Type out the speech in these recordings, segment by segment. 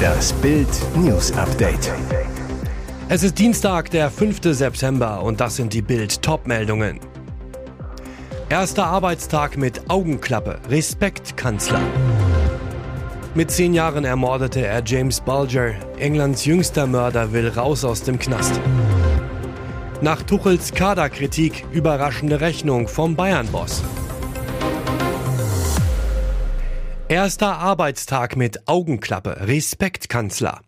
Das Bild News Update. Es ist Dienstag, der 5. September und das sind die Bild Topmeldungen. Erster Arbeitstag mit Augenklappe. Respekt, Kanzler. Mit zehn Jahren ermordete er James Bulger. Englands jüngster Mörder will raus aus dem Knast. Nach Tuchels Kaderkritik überraschende Rechnung vom Bayern-Boss. Erster Arbeitstag mit Augenklappe. Respekt, Kanzler.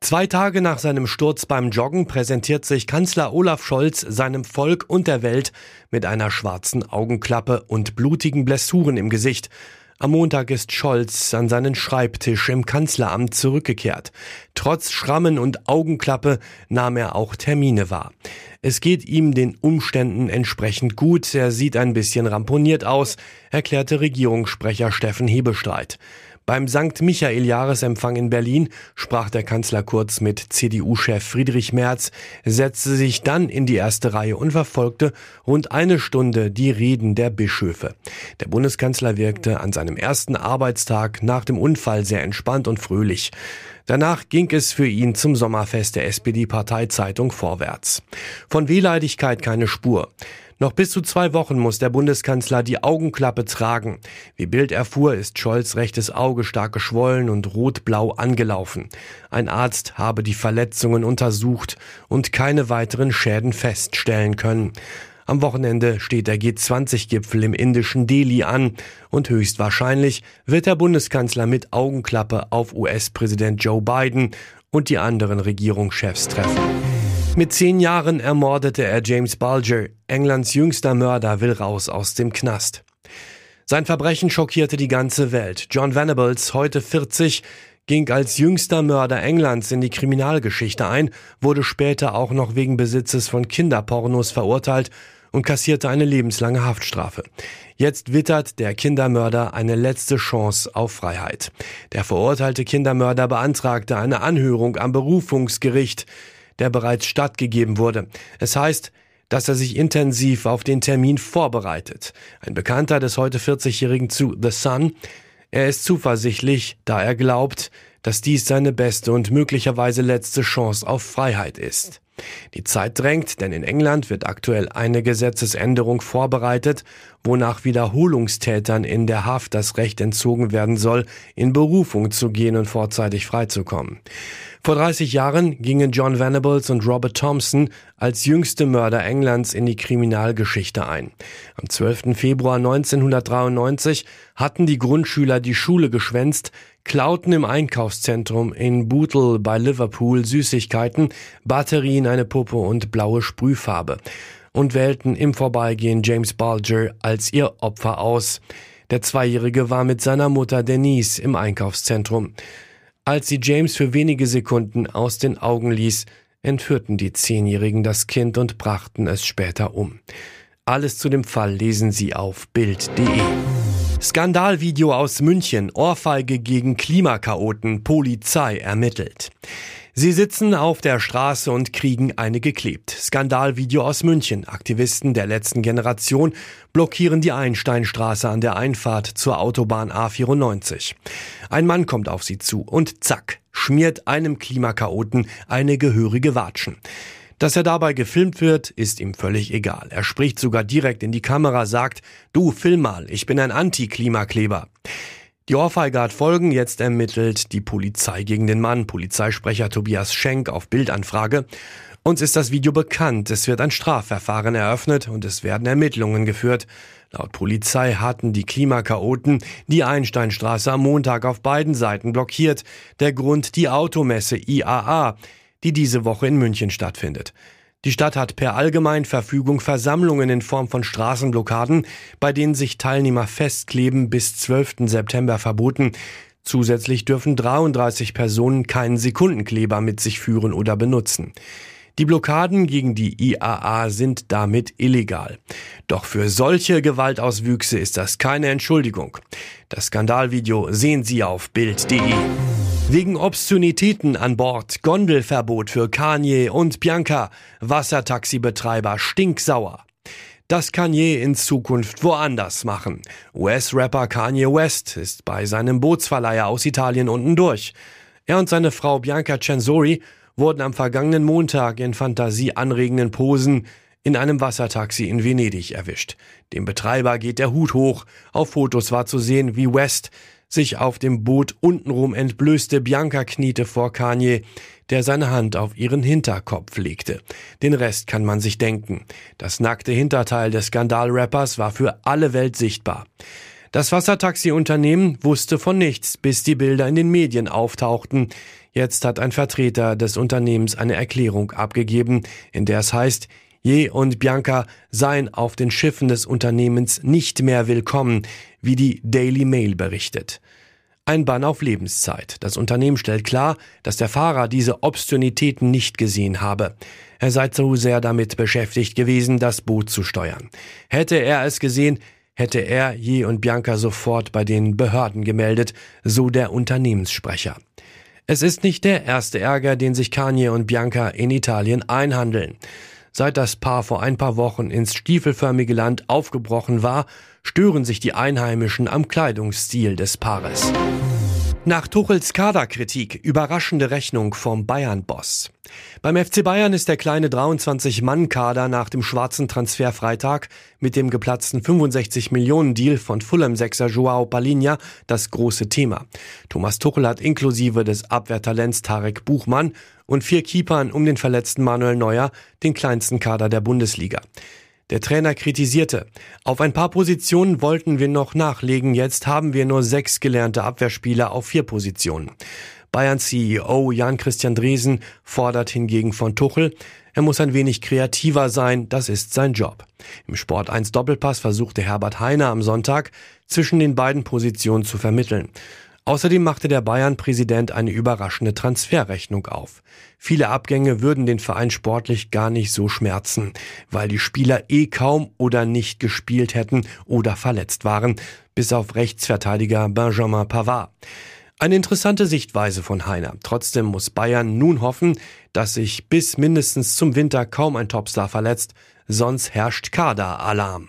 Zwei Tage nach seinem Sturz beim Joggen präsentiert sich Kanzler Olaf Scholz seinem Volk und der Welt mit einer schwarzen Augenklappe und blutigen Blessuren im Gesicht. Am Montag ist Scholz an seinen Schreibtisch im Kanzleramt zurückgekehrt. Trotz Schrammen und Augenklappe nahm er auch Termine wahr. Es geht ihm den Umständen entsprechend gut. Er sieht ein bisschen ramponiert aus, erklärte Regierungssprecher Steffen Hebestreit. Beim St. Michael-Jahresempfang in Berlin sprach der Kanzler kurz mit CDU-Chef Friedrich Merz, setzte sich dann in die erste Reihe und verfolgte rund eine Stunde die Reden der Bischöfe. Der Bundeskanzler wirkte an seinem ersten Arbeitstag nach dem Unfall sehr entspannt und fröhlich. Danach ging es für ihn zum Sommerfest der SPD-Parteizeitung vorwärts. Von Wehleidigkeit keine Spur. Noch bis zu zwei Wochen muss der Bundeskanzler die Augenklappe tragen. Wie Bild erfuhr, ist Scholz rechtes Auge stark geschwollen und rot-blau angelaufen. Ein Arzt habe die Verletzungen untersucht und keine weiteren Schäden feststellen können. Am Wochenende steht der G20-Gipfel im indischen Delhi an und höchstwahrscheinlich wird der Bundeskanzler mit Augenklappe auf US-Präsident Joe Biden und die anderen Regierungschefs treffen. Mit zehn Jahren ermordete er James Bulger. Englands jüngster Mörder will raus aus dem Knast. Sein Verbrechen schockierte die ganze Welt. John Venables, heute 40, ging als jüngster Mörder Englands in die Kriminalgeschichte ein, wurde später auch noch wegen Besitzes von Kinderpornos verurteilt und kassierte eine lebenslange Haftstrafe. Jetzt wittert der Kindermörder eine letzte Chance auf Freiheit. Der verurteilte Kindermörder beantragte eine Anhörung am Berufungsgericht der bereits stattgegeben wurde. Es heißt, dass er sich intensiv auf den Termin vorbereitet. Ein Bekannter des heute 40-Jährigen zu The Sun. Er ist zuversichtlich, da er glaubt, dass dies seine beste und möglicherweise letzte Chance auf Freiheit ist. Die Zeit drängt, denn in England wird aktuell eine Gesetzesänderung vorbereitet, wonach Wiederholungstätern in der Haft das Recht entzogen werden soll, in Berufung zu gehen und vorzeitig freizukommen. Vor 30 Jahren gingen John Venables und Robert Thompson als jüngste Mörder Englands in die Kriminalgeschichte ein. Am 12. Februar 1993 hatten die Grundschüler die Schule geschwänzt, klauten im Einkaufszentrum in Bootle bei Liverpool Süßigkeiten, Batterien, eine Puppe und blaue Sprühfarbe und wählten im Vorbeigehen James Bulger als ihr Opfer aus. Der Zweijährige war mit seiner Mutter Denise im Einkaufszentrum. Als sie James für wenige Sekunden aus den Augen ließ, entführten die Zehnjährigen das Kind und brachten es später um. Alles zu dem Fall lesen Sie auf Bild.de. Skandalvideo aus München, Ohrfeige gegen Klimakaoten, Polizei ermittelt. Sie sitzen auf der Straße und kriegen eine geklebt. Skandalvideo aus München. Aktivisten der letzten Generation blockieren die Einsteinstraße an der Einfahrt zur Autobahn A94. Ein Mann kommt auf sie zu und zack, schmiert einem Klimakaoten eine gehörige Watschen. Dass er dabei gefilmt wird, ist ihm völlig egal. Er spricht sogar direkt in die Kamera, sagt, du film mal, ich bin ein Anti-Klimakleber. Die Ohrfeige hat Folgen. Jetzt ermittelt die Polizei gegen den Mann. Polizeisprecher Tobias Schenk auf Bildanfrage. Uns ist das Video bekannt. Es wird ein Strafverfahren eröffnet und es werden Ermittlungen geführt. Laut Polizei hatten die Klimakaoten die Einsteinstraße am Montag auf beiden Seiten blockiert. Der Grund die Automesse IAA, die diese Woche in München stattfindet. Die Stadt hat per Allgemeinverfügung Versammlungen in Form von Straßenblockaden, bei denen sich Teilnehmer festkleben, bis 12. September verboten. Zusätzlich dürfen 33 Personen keinen Sekundenkleber mit sich führen oder benutzen. Die Blockaden gegen die IAA sind damit illegal. Doch für solche Gewaltauswüchse ist das keine Entschuldigung. Das Skandalvideo sehen Sie auf Bild.de. Wegen Obszönitäten an Bord, Gondelverbot für Kanye und Bianca, Wassertaxibetreiber stinksauer. Das Kanye in Zukunft woanders machen. US-Rapper Kanye West ist bei seinem Bootsverleiher aus Italien unten durch. Er und seine Frau Bianca Censori wurden am vergangenen Montag in fantasieanregenden Posen in einem Wassertaxi in Venedig erwischt. Dem Betreiber geht der Hut hoch. Auf Fotos war zu sehen, wie West sich auf dem Boot untenrum entblößte. Bianca kniete vor Kanye, der seine Hand auf ihren Hinterkopf legte. Den Rest kann man sich denken. Das nackte Hinterteil des Skandalrappers war für alle Welt sichtbar. Das Wassertaxi-Unternehmen wusste von nichts, bis die Bilder in den Medien auftauchten. Jetzt hat ein Vertreter des Unternehmens eine Erklärung abgegeben, in der es heißt, Je und Bianca seien auf den Schiffen des Unternehmens nicht mehr willkommen, wie die Daily Mail berichtet. Ein Bann auf Lebenszeit. Das Unternehmen stellt klar, dass der Fahrer diese Obszönitäten nicht gesehen habe. Er sei zu sehr damit beschäftigt gewesen, das Boot zu steuern. Hätte er es gesehen, hätte er Je und Bianca sofort bei den Behörden gemeldet, so der Unternehmenssprecher. Es ist nicht der erste Ärger, den sich Kanye und Bianca in Italien einhandeln. Seit das Paar vor ein paar Wochen ins stiefelförmige Land aufgebrochen war, stören sich die Einheimischen am Kleidungsstil des Paares. Nach Tuchels Kaderkritik überraschende Rechnung vom Bayern-Boss. Beim FC Bayern ist der kleine 23-Mann-Kader nach dem schwarzen Transferfreitag mit dem geplatzten 65-Millionen-Deal von Fulham-Sechser Joao Palinha das große Thema. Thomas Tuchel hat inklusive des Abwehrtalents Tarek Buchmann und vier Keepern um den verletzten Manuel Neuer den kleinsten Kader der Bundesliga. Der Trainer kritisierte, auf ein paar Positionen wollten wir noch nachlegen, jetzt haben wir nur sechs gelernte Abwehrspieler auf vier Positionen. Bayern CEO Jan-Christian Dresen fordert hingegen von Tuchel, er muss ein wenig kreativer sein, das ist sein Job. Im Sport 1 Doppelpass versuchte Herbert Heiner am Sonntag zwischen den beiden Positionen zu vermitteln. Außerdem machte der Bayern-Präsident eine überraschende Transferrechnung auf. Viele Abgänge würden den Verein sportlich gar nicht so schmerzen, weil die Spieler eh kaum oder nicht gespielt hätten oder verletzt waren, bis auf Rechtsverteidiger Benjamin Pavard. Eine interessante Sichtweise von Heiner. Trotzdem muss Bayern nun hoffen, dass sich bis mindestens zum Winter kaum ein Topstar verletzt, sonst herrscht Kader-Alarm.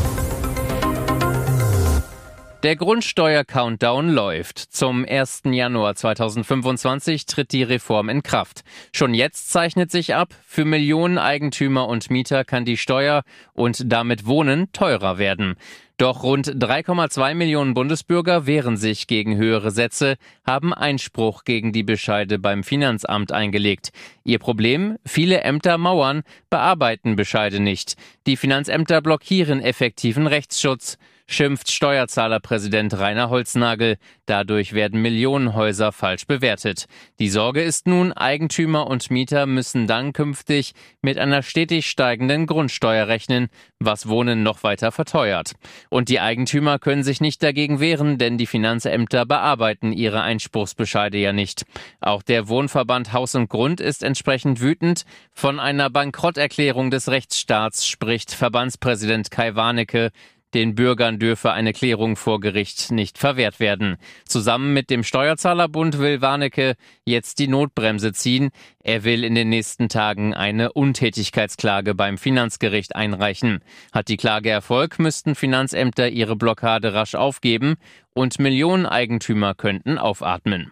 Der Grundsteuer-Countdown läuft. Zum 1. Januar 2025 tritt die Reform in Kraft. Schon jetzt zeichnet sich ab, für Millionen Eigentümer und Mieter kann die Steuer und damit Wohnen teurer werden. Doch rund 3,2 Millionen Bundesbürger wehren sich gegen höhere Sätze, haben Einspruch gegen die Bescheide beim Finanzamt eingelegt. Ihr Problem? Viele Ämter mauern, bearbeiten Bescheide nicht. Die Finanzämter blockieren effektiven Rechtsschutz schimpft Steuerzahlerpräsident Rainer Holznagel. Dadurch werden Millionenhäuser falsch bewertet. Die Sorge ist nun, Eigentümer und Mieter müssen dann künftig mit einer stetig steigenden Grundsteuer rechnen, was Wohnen noch weiter verteuert. Und die Eigentümer können sich nicht dagegen wehren, denn die Finanzämter bearbeiten ihre Einspruchsbescheide ja nicht. Auch der Wohnverband Haus und Grund ist entsprechend wütend. Von einer Bankrotterklärung des Rechtsstaats spricht Verbandspräsident Kai Warnecke. Den Bürgern dürfe eine Klärung vor Gericht nicht verwehrt werden. Zusammen mit dem Steuerzahlerbund will Warnecke jetzt die Notbremse ziehen. Er will in den nächsten Tagen eine Untätigkeitsklage beim Finanzgericht einreichen. Hat die Klage Erfolg, müssten Finanzämter ihre Blockade rasch aufgeben und Millionen Eigentümer könnten aufatmen.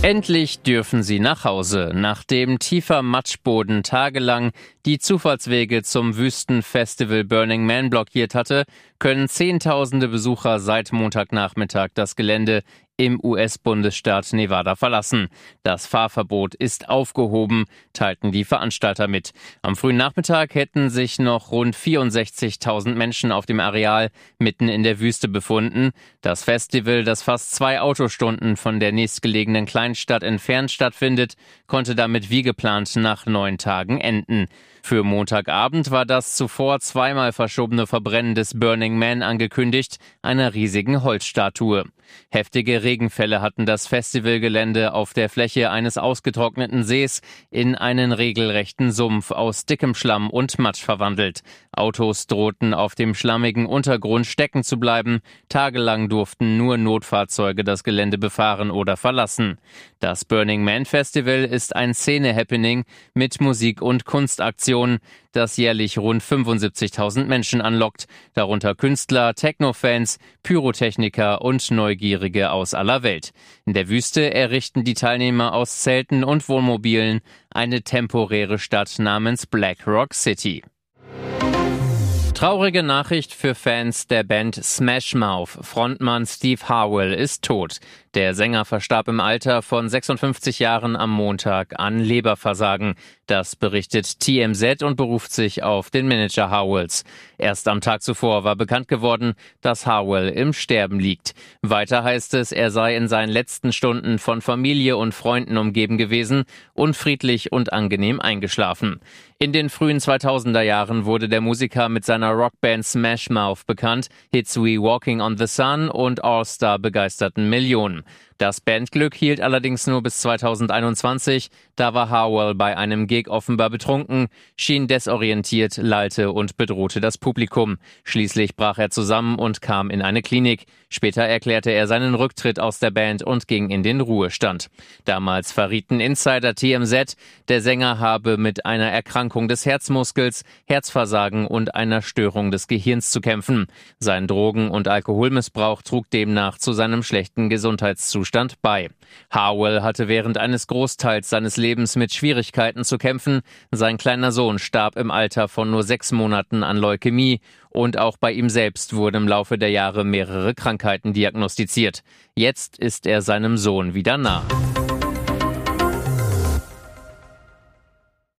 Endlich dürfen sie nach Hause, nachdem tiefer Matschboden tagelang die Zufahrtswege zum Wüstenfestival Burning Man blockiert hatte, können Zehntausende Besucher seit Montagnachmittag das Gelände im US-Bundesstaat Nevada verlassen. Das Fahrverbot ist aufgehoben, teilten die Veranstalter mit. Am frühen Nachmittag hätten sich noch rund 64.000 Menschen auf dem Areal mitten in der Wüste befunden. Das Festival, das fast zwei Autostunden von der nächstgelegenen Kleinstadt entfernt stattfindet, konnte damit wie geplant nach neun Tagen enden. Für Montagabend war das zuvor zweimal verschobene Verbrennen des Burning Man angekündigt, einer riesigen Holzstatue. Heftige Regenfälle hatten das Festivalgelände auf der Fläche eines ausgetrockneten Sees in einen regelrechten Sumpf aus dickem Schlamm und Matsch verwandelt. Autos drohten auf dem schlammigen Untergrund stecken zu bleiben. Tagelang durften nur Notfahrzeuge das Gelände befahren oder verlassen. Das Burning Man Festival ist ein Szene-Happening mit Musik- und Kunstaktionen, das jährlich rund 75.000 Menschen anlockt, darunter Künstler, Techno-Fans, Pyrotechniker und Neugierige aus aller Welt. In der Wüste errichten die Teilnehmer aus Zelten und Wohnmobilen eine temporäre Stadt namens Black Rock City. Traurige Nachricht für Fans der Band Smash Mouth. Frontmann Steve Harwell ist tot. Der Sänger verstarb im Alter von 56 Jahren am Montag an Leberversagen. Das berichtet TMZ und beruft sich auf den Manager Howells. Erst am Tag zuvor war bekannt geworden, dass Howell im Sterben liegt. Weiter heißt es, er sei in seinen letzten Stunden von Familie und Freunden umgeben gewesen, unfriedlich und angenehm eingeschlafen. In den frühen 2000er Jahren wurde der Musiker mit seiner Rockband Smash Mouth bekannt. Hits wie Walking on the Sun und All Star begeisterten Millionen. Das Bandglück hielt allerdings nur bis 2021. Da war Harwell bei einem Gig offenbar betrunken, schien desorientiert, lallte und bedrohte das Publikum. Schließlich brach er zusammen und kam in eine Klinik. Später erklärte er seinen Rücktritt aus der Band und ging in den Ruhestand. Damals verrieten Insider TMZ, der Sänger habe mit einer Erkrankung des Herzmuskels, Herzversagen und einer Störung des Gehirns zu kämpfen. Sein Drogen- und Alkoholmissbrauch trug demnach zu seinem schlechten Gesundheitszustand Zustand bei. Harwell hatte während eines Großteils seines Lebens mit Schwierigkeiten zu kämpfen. Sein kleiner Sohn starb im Alter von nur sechs Monaten an Leukämie und auch bei ihm selbst wurden im Laufe der Jahre mehrere Krankheiten diagnostiziert. Jetzt ist er seinem Sohn wieder nah.